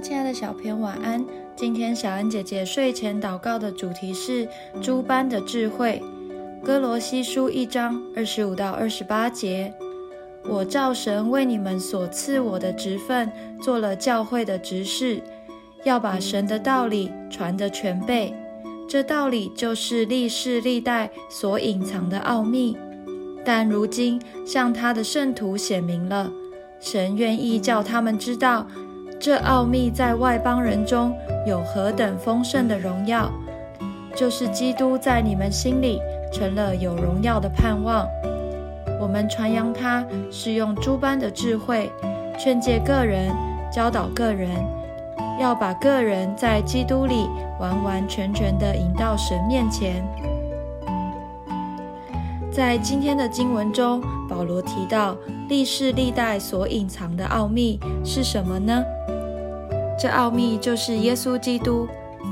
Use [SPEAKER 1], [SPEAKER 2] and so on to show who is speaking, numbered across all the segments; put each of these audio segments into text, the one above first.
[SPEAKER 1] 亲爱的小朋友，晚安。今天小恩姐姐睡前祷告的主题是诸般的智慧。哥罗西书一章二十五到二十八节，我照神为你们所赐我的职分，做了教会的执事，要把神的道理传得全备。这道理就是历世历代所隐藏的奥秘，但如今向他的圣徒显明了。神愿意叫他们知道。这奥秘在外邦人中有何等丰盛的荣耀，就是基督在你们心里成了有荣耀的盼望。我们传扬他是用诸般的智慧，劝诫个人，教导个人，要把个人在基督里完完全全的引到神面前。在今天的经文中，保罗提到历世历代所隐藏的奥秘是什么呢？这奥秘就是耶稣基督，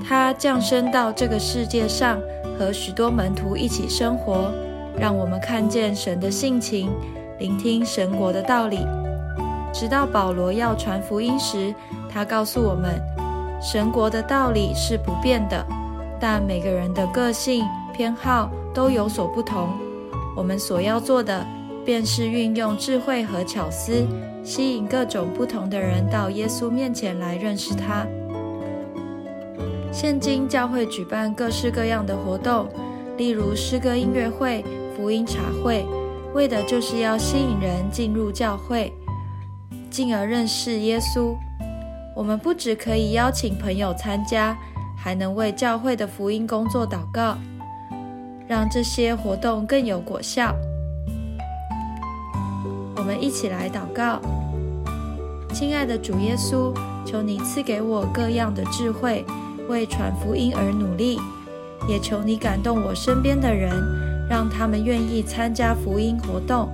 [SPEAKER 1] 他降生到这个世界上，和许多门徒一起生活，让我们看见神的性情，聆听神国的道理。直到保罗要传福音时，他告诉我们，神国的道理是不变的，但每个人的个性偏好都有所不同。我们所要做的，便是运用智慧和巧思。吸引各种不同的人到耶稣面前来认识他。现今教会举办各式各样的活动，例如诗歌音乐会、福音茶会，为的就是要吸引人进入教会，进而认识耶稣。我们不只可以邀请朋友参加，还能为教会的福音工作祷告，让这些活动更有果效。我们一起来祷告。亲爱的主耶稣，求你赐给我各样的智慧，为传福音而努力；也求你感动我身边的人，让他们愿意参加福音活动，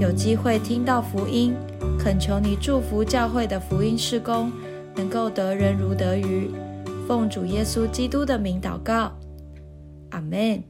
[SPEAKER 1] 有机会听到福音。恳求你祝福教会的福音事工，能够得人如得鱼。奉主耶稣基督的名祷告，阿门。